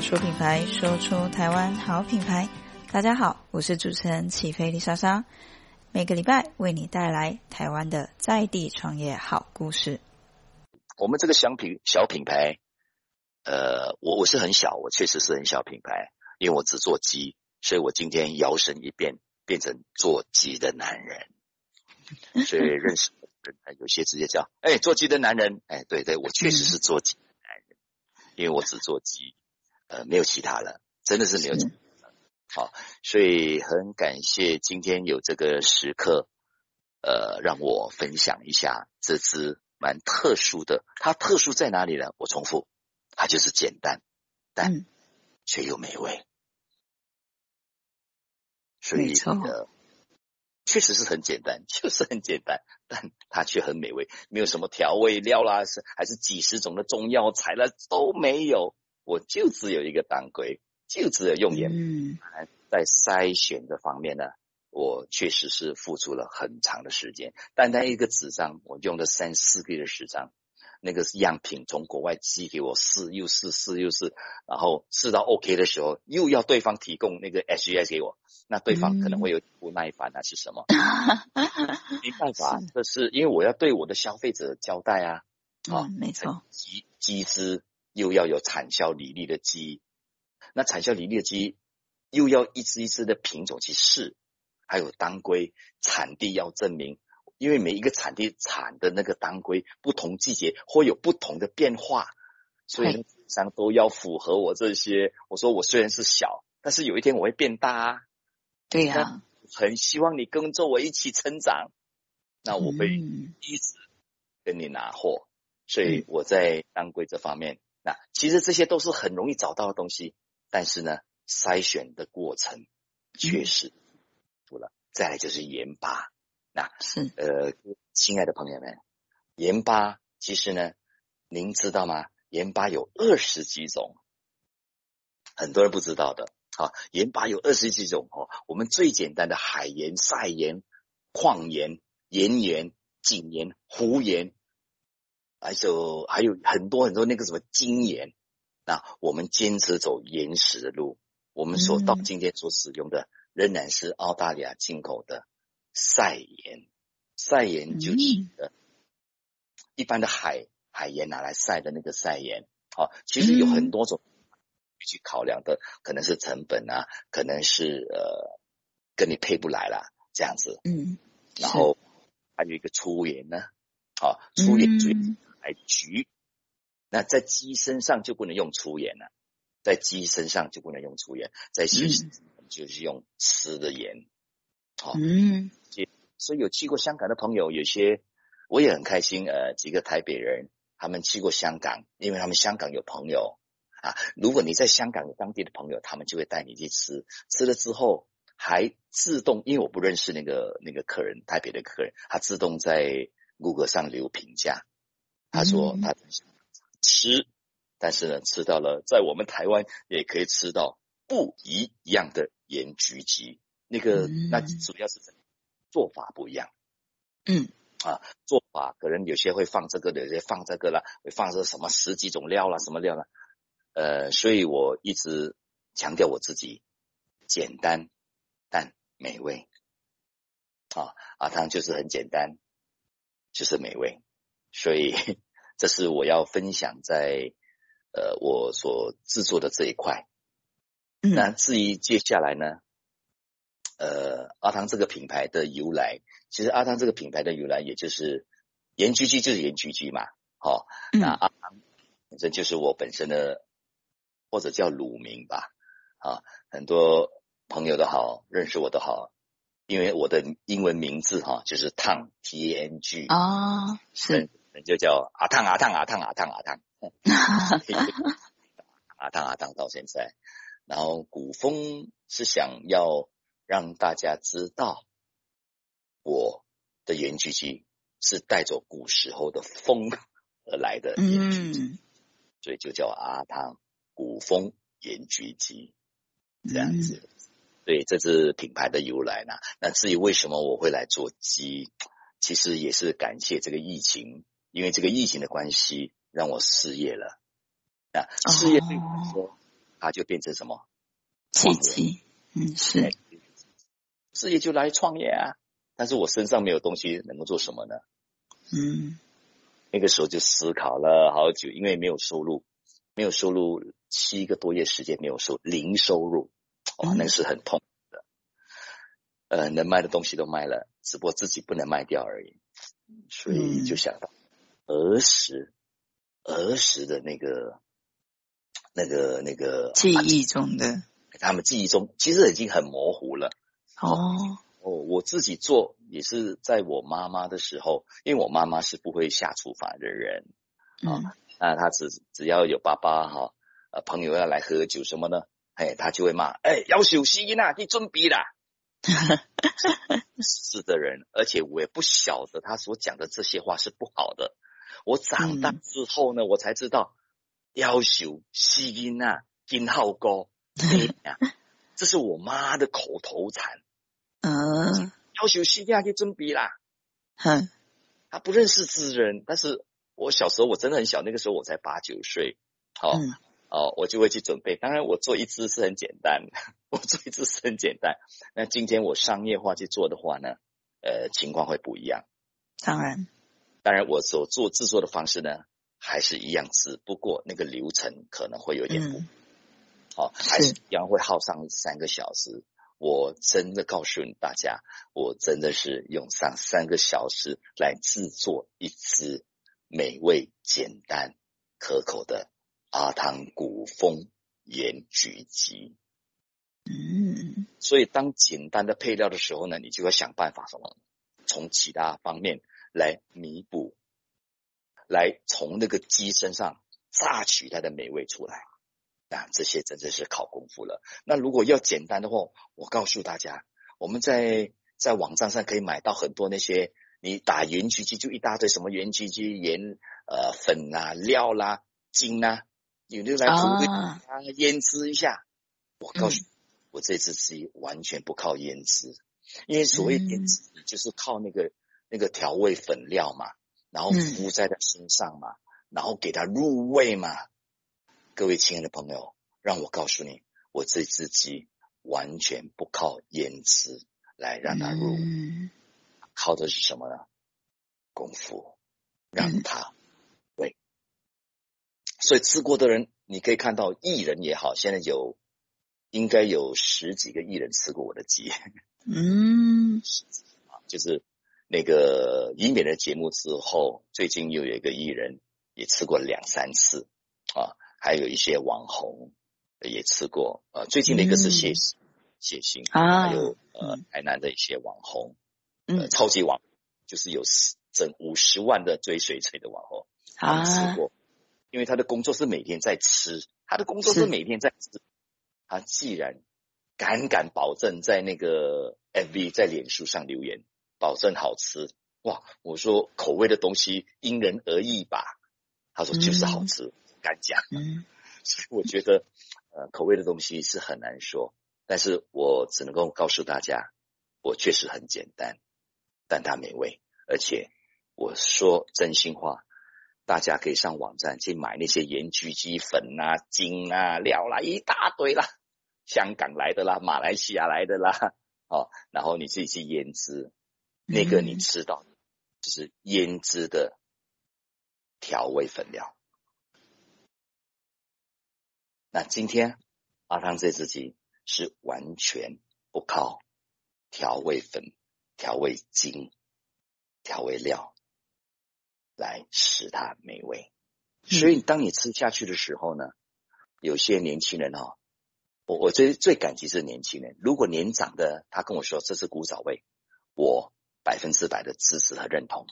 话说品牌，说出台湾好品牌。大家好，我是主持人起飞丽莎莎，每个礼拜为你带来台湾的在地创业好故事。我们这个小品小品牌，呃，我我是很小，我确实是很小品牌，因为我只做鸡，所以我今天摇身一变，变成做鸡的男人。所以认识有些直接叫，哎，做鸡的男人，哎，对对，我确实是做鸡男人。因为我只做鸡，呃，没有其他了，真的是没有其他了。好，所以很感谢今天有这个时刻，呃，让我分享一下这只蛮特殊的。它特殊在哪里呢？我重复，它就是简单，但却又美味。所以呃，确实是很简单，确实很简单，但它却很美味，没有什么调味料啦，是还是几十种的中药材啦，都没有，我就只有一个当归，就只有用盐。嗯，在筛选的方面呢，我确实是付出了很长的时间，单单一个纸张，我用了三四个月的时间。那个是样品从国外寄给我试又试试又试，然后试到 OK 的时候，又要对方提供那个 SGS 给我，那对方可能会有不耐烦啊，是什么？没办法，这是因为我要对我的消费者交代啊。啊，没错，鸡鸡汁又要有产销履历的鸡，那产销履历的鸡又要一只一只的品种去试，还有当归产地要证明。因为每一个产地产的那个当归，不同季节会有不同的变化，所以商都要符合我这些。我说我虽然是小，但是有一天我会变大啊。对呀、啊，很希望你跟着我一起成长。那我会一直跟你拿货，嗯、所以我在当归这方面，那其实这些都是很容易找到的东西，但是呢，筛选的过程确实除了、嗯、再来就是盐巴。那是呃，亲爱的朋友们，盐巴其实呢，您知道吗？盐巴有二十几种，很多人不知道的。啊，盐巴有二十几种哦。我们最简单的海盐、晒盐、矿盐、盐盐、井盐、湖盐，还有还有很多很多那个什么精盐。那我们坚持走原始的路，我们所到今天所使用的仍然是澳大利亚进口的。晒盐，晒盐就是一般的海海盐拿来晒的那个晒盐。好，其实有很多种去考量的，可能是成本啊，可能是呃跟你配不来啦这样子。嗯，然后还有一个粗盐呢，啊，粗盐主要来焗。那在鸡身上就不能用粗盐了，在鸡身上就不能用粗盐，在鸡就是用吃的盐。好，嗯。所以有去过香港的朋友，有些我也很开心。呃，几个台北人，他们去过香港，因为他们香港有朋友啊。如果你在香港有当地的朋友，他们就会带你去吃，吃了之后还自动，因为我不认识那个那个客人，台北的客人，他自动在 Google 上留评价，他说他吃，但是呢，吃到了在我们台湾也可以吃到不一样的盐焗鸡，那个那主要是。做法不一样，嗯。啊，做法可能有些会放这个的，有些放这个了，会放这什么十几种料了，什么料了，呃，所以我一直强调我自己简单但美味，啊，阿汤就是很简单，就是美味，所以这是我要分享在呃我所制作的这一块，那至于接下来呢？呃，阿汤这个品牌的由来，其实阿汤这个品牌的由来，也就是盐焗鸡就是盐焗鸡嘛，好、哦，那阿汤反正就是我本身的，或者叫乳名吧，啊，很多朋友都好，认识我都好，因为我的英文名字哈、啊，就是 Tang T A N G 啊，是，就叫阿烫阿烫阿烫阿烫阿烫，阿烫阿烫到现在，然后古风是想要。让大家知道我的盐焗鸡是带着古时候的风而来的盐焗鸡，所以就叫阿汤古风盐焗鸡这样子。对，这是品牌的由来呢。那至于为什么我会来做鸡，其实也是感谢这个疫情，因为这个疫情的关系让我失业了。啊失业对我来说它就变成什么？契机。嗯，是。事业就来创业啊，但是我身上没有东西，能够做什么呢？嗯，那个时候就思考了好久，因为没有收入，没有收入七个多月时间没有收零收入，哇，那个是很痛的。嗯、呃，能卖的东西都卖了，只不过自己不能卖掉而已，所以就想到儿时，儿时的那个、那个、那个记忆中的，他们记忆中其实已经很模糊了。哦哦，我自己做也是在我妈妈的时候，因为我妈妈是不会下厨房的人啊，嗯、那她只只要有爸爸哈呃朋友要来喝酒什么呢，哎，她就会骂，哎，要休息啦，你准备啦。是的人，而且我也不晓得他所讲的这些话是不好的。我长大之后呢，嗯、我才知道要求吸音啊，金好高，这是我妈的口头禅。嗯，要休息下去准备啦。哼，他不认识之人，但是我小时候我真的很小，那个时候我才八九岁。好、哦，嗯、哦，我就会去准备。当然，我做一只是很简单，我做一只是很简单。那今天我商业化去做的话呢，呃，情况会不一样。当然，当然，我所做制作的方式呢，还是一样，只不过那个流程可能会有点不，好、嗯哦，还是一样会耗上三个小时。我真的告诉你大家，我真的是用上三个小时来制作一支美味、简单、可口的阿汤古风盐焗鸡。嗯，所以当简单的配料的时候呢，你就要想办法什么，从其他方面来弥补，来从那个鸡身上榨取它的美味出来。那这些真的是考功夫了。那如果要简单的话，我告诉大家，我们在在网站上可以买到很多那些，你打盐焗鸡就一大堆什么盐焗鸡盐呃粉啊料啦精啊，你就来煮一啊腌制一下。我告诉你，嗯、我这次鸡完全不靠腌制，因为所谓腌制就是靠那个、嗯、那个调味粉料嘛，然后敷在他身上嘛，嗯、然后给他入味嘛。各位亲爱的朋友，让我告诉你，我这只鸡完全不靠腌制来让它入，嗯、靠的是什么呢？功夫，让它对。所以吃过的人，你可以看到艺人也好，现在有应该有十几个艺人吃过我的鸡。嗯，就是那个以美的节目之后，最近又有一个艺人也吃过两三次啊。还有一些网红也吃过，啊，最近的一个是谢谢欣啊，还有呃台南的一些网红，呃，超级网就是有整五十万的追随者的网红啊，吃过，因为他的工作是每天在吃，他的工作是每天在吃，他既然敢敢保证在那个 MV 在脸书上留言，保证好吃，哇，我说口味的东西因人而异吧，他说就是好吃。敢讲，嗯，所以我觉得，呃，口味的东西是很难说，但是我只能够告诉大家，我确实很简单，但它美味，而且我说真心话，大家可以上网站去买那些盐焗鸡粉啊、精啊、料啦，一大堆啦，香港来的啦、马来西亚来的啦，哦，然后你自己去腌制，那个你吃到的就是腌制的调味粉料。那今天阿汤这只鸡是完全不靠调味粉、调味精、调味料来使它美味，所以当你吃下去的时候呢，有些年轻人哦，我我最最感激是年轻人。如果年长的他跟我说这是古早味，我百分之百的支持和认同。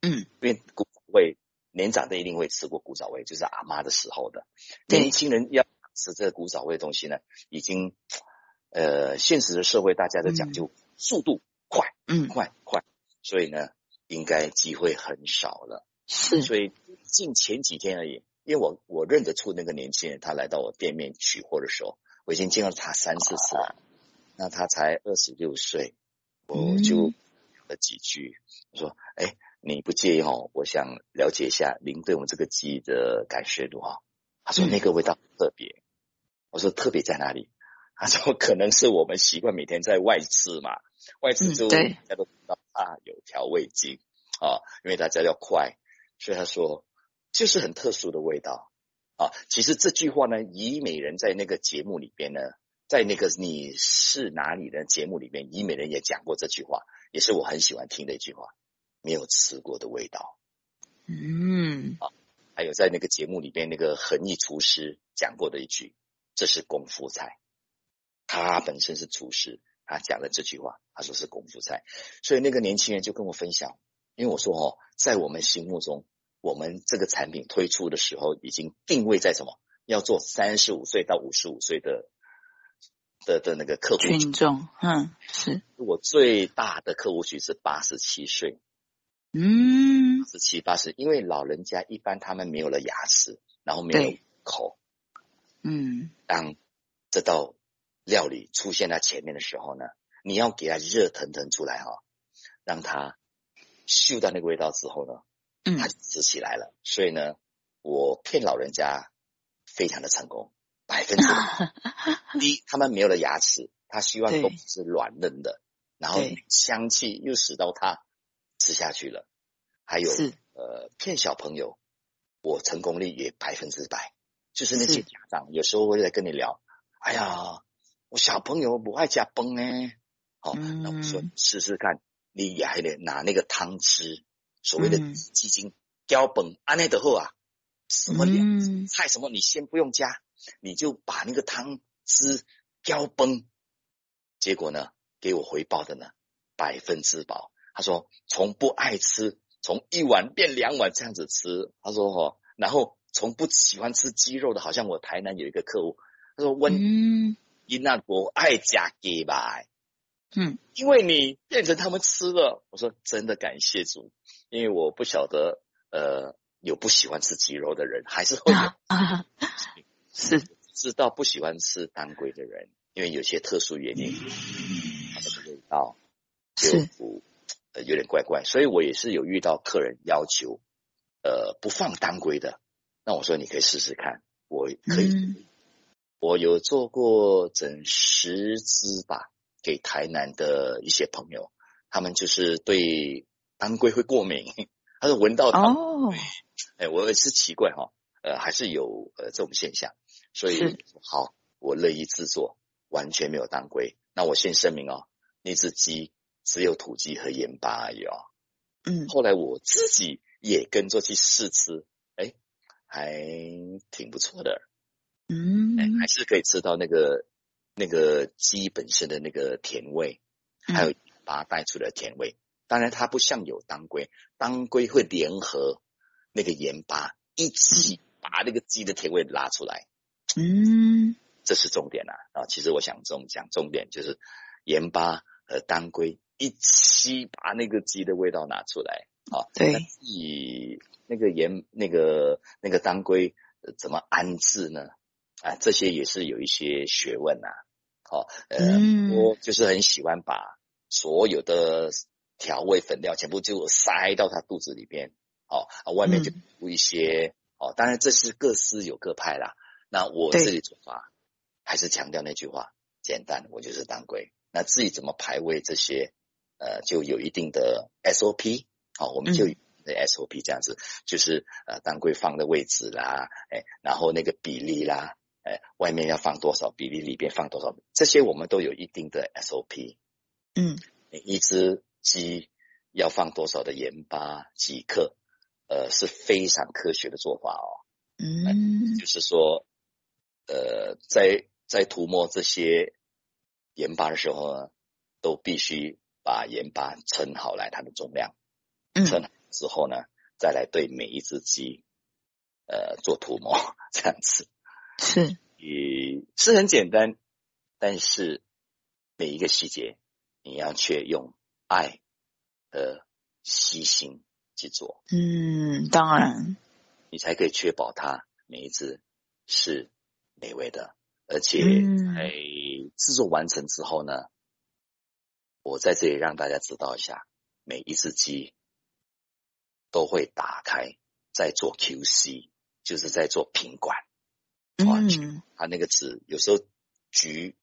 嗯，因为古早味年长的一定会吃过古早味，就是阿妈的时候的年轻人要。吃这个古早味的东西呢，已经，呃，现实的社会大家都讲究速度快，嗯，快快，所以呢，应该机会很少了。是，所以近前几天而已，因为我我认得出那个年轻人，他来到我店面取货的时候，我已经见到他三四次了。那他才二十六岁，我就聊了几句，我说：“哎，你不介意哦？我想了解一下您对我们这个鸡的感觉如何？”他说：“那个味道特别。”我说特别在哪里？他说可能是我们习惯每天在外吃嘛，外吃之后大家都知道啊有调味剂啊，因为大家要快，所以他说就是很特殊的味道啊。其实这句话呢，虞美人在那个节目里边呢，在那个你是哪里的节目里边，虞美人也讲过这句话，也是我很喜欢听的一句话，没有吃过的味道。嗯，啊，还有在那个节目里边，那个恒毅厨师讲过的一句，这是功夫菜。他本身是厨师，他讲了这句话，他说是功夫菜。所以那个年轻人就跟我分享，因为我说哦，在我们心目中，我们这个产品推出的时候，已经定位在什么？要做三十五岁到五十五岁的的的那个客户群。众。嗯，是。我最大的客户群是八十七岁。嗯，十七八十，因为老人家一般他们没有了牙齿，然后没有口，嗯，当这道料理出现在前面的时候呢，你要给他热腾腾出来哈、哦，让他嗅到那个味道之后呢，嗯，他就吃起来了。所以呢，我骗老人家非常的成功，百分之。第一，他们没有了牙齿，他希望都是软嫩的，然后香气又使到他。吃下去了，还有呃骗小朋友，我成功率也百分之百。就是那些家长有时候会来跟你聊，哎呀，我小朋友不爱加崩呢，好、哦，那我说试试看，你也还得拿那个汤汁，所谓的鸡精胶崩安内德后啊，什么凉菜什么你先不用加，你就把那个汤汁浇崩，结果呢给我回报的呢百分之百。他说：“从不爱吃，从一碗变两碗这样子吃。”他说：“哦，然后从不喜欢吃鸡肉的，好像我台南有一个客户，他说温伊那我爱加鸡吧？嗯，因为你变成他们吃了。”我说：“真的感谢主，因为我不晓得，呃，有不喜欢吃鸡肉的人，还是会有啊，是。知道不喜欢吃当归的人，因为有些特殊原因，他们的味道就是不。”呃，有点怪怪，所以我也是有遇到客人要求，呃，不放当归的，那我说你可以试试看，我可以，嗯、我有做过整十支吧，给台南的一些朋友，他们就是对当归会过敏，他说闻到当归，哎、哦，我也是奇怪哈，呃，还是有呃这种现象，所以好，我乐意制作，完全没有当归，那我先声明哦，那只鸡。只有土鸡和盐巴而已哦。嗯，后来我自己也跟着去试吃，哎，还挺不错的。嗯，哎，还是可以吃到那个那个鸡本身的那个甜味，还有把它带出的甜味。当然，它不像有当归，当归会联合那个盐巴一起把那个鸡的甜味拉出来。嗯，这是重点啊。啊，其实我想重讲重点就是盐巴和当归。一起把那个鸡的味道拿出来啊！对，以那个盐、那个那个当归怎么安置呢？啊，这些也是有一些学问呐。好，呃，嗯、我就是很喜欢把所有的调味粉料全部就塞到他肚子里边，哦，啊外面就补一些。哦、嗯，当然这是各师有各派啦。那我自己做法还是强调那句话：简单，我就是当归。那至于怎么排位这些。呃，就有一定的 SOP，好，我们就 SOP 这样子，嗯、就是呃，当归放的位置啦，哎，然后那个比例啦，哎，外面要放多少比例，里边放多少，这些我们都有一定的 SOP。嗯，一只鸡要放多少的盐巴几克，呃，是非常科学的做法哦。嗯，就是说，呃，在在涂抹这些盐巴的时候呢，都必须。把盐巴称好来，它的重量，称好之后呢，再来对每一只鸡，呃，做涂抹，这样子 是，也是很简单，但是每一个细节你要却用爱和细心去做，嗯，当然，你才可以确保它每一只是美味的，而且在制作完成之后呢。我在这里让大家知道一下，每一只鸡都会打开，在做 QC，就是在做品管。嗯，它那个纸有时候局，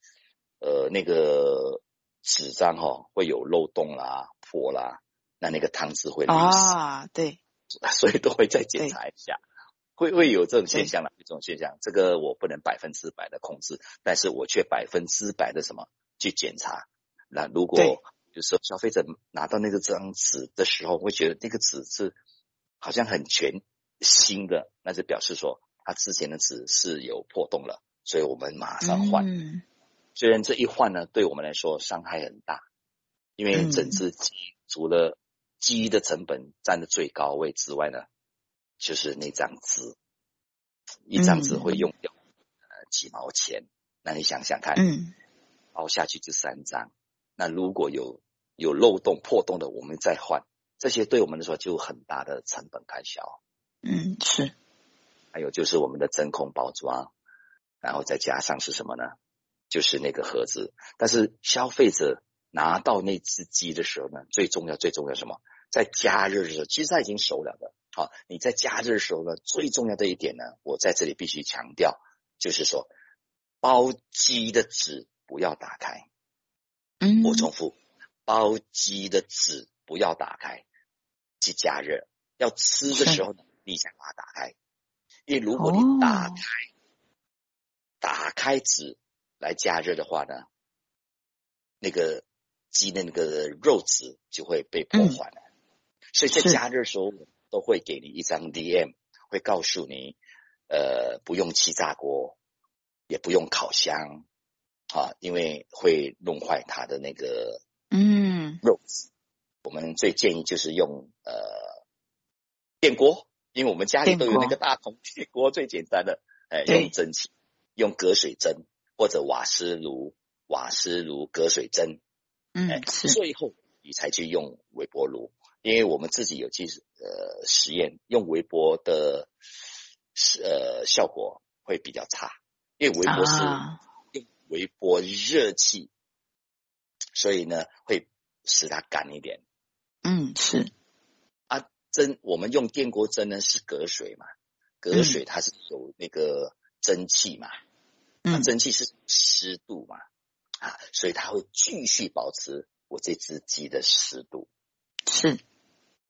呃，那个纸张哈会有漏洞啦、破啦，那那个汤汁会流失啊，对，所以都会再检查一下，会会有这种现象啦，有这种现象，这个我不能百分之百的控制，但是我却百分之百的什么去检查。那如果就是消费者拿到那个张纸的时候，会觉得那个纸是好像很全新的，那就表示说它之前的纸是有破洞了，所以我们马上换。嗯、虽然这一换呢，对我们来说伤害很大，因为整只鸡除了鸡的成本占的最高位之外呢，就是那张纸，一张纸会用掉呃几毛钱，那你想想看，嗯，凹下去就三张。那如果有有漏洞破洞的，我们再换，这些对我们来说就很大的成本开销。嗯，是。还有就是我们的真空包装，然后再加上是什么呢？就是那个盒子。但是消费者拿到那只鸡的时候呢，最重要最重要什么？在加热的时候，其实它已经熟了的。好，你在加热的时候呢，最重要的一点呢，我在这里必须强调，就是说包鸡的纸不要打开。嗯，我重复，包鸡的纸不要打开去加热，要吃的时候呢，你想把它打开，因为如果你打开、哦、打开纸来加热的话呢，那个鸡的那个肉质就会被破坏了。嗯、所以在加热的时候都会给你一张 DM，会告诉你，呃，不用气炸锅，也不用烤箱。啊，因为会弄坏它的那个嗯。肉我们最建议就是用呃电锅，因为我们家里都有那个大铜电锅，最简单的，哎，用蒸汽，用隔水蒸或者瓦斯炉，瓦斯炉隔水蒸，嗯，哎，最后你才去用微波炉，因为我们自己有去呃实验，用微波的呃效果会比较差，因为微波是。用微波热气，所以呢会使它干一点。嗯，是。啊，蒸我们用电锅蒸呢是隔水嘛，隔水它是有那个蒸汽嘛，嗯，啊，蒸汽是湿度嘛，啊，所以它会继续保持我这只鸡的湿度。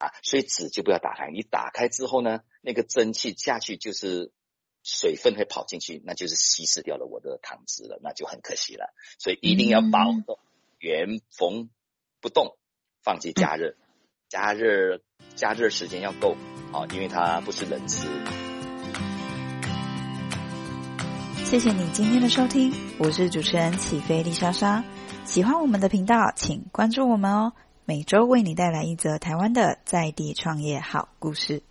是。啊，所以纸就不要打开，你打开之后呢，那个蒸汽下去就是。水分会跑进去，那就是稀释掉了我的糖汁了，那就很可惜了。所以一定要保证原封不动放进加热，加热加热时间要够啊，因为它不是冷吃。谢谢你今天的收听，我是主持人起飞丽莎莎。喜欢我们的频道，请关注我们哦。每周为你带来一则台湾的在地创业好故事。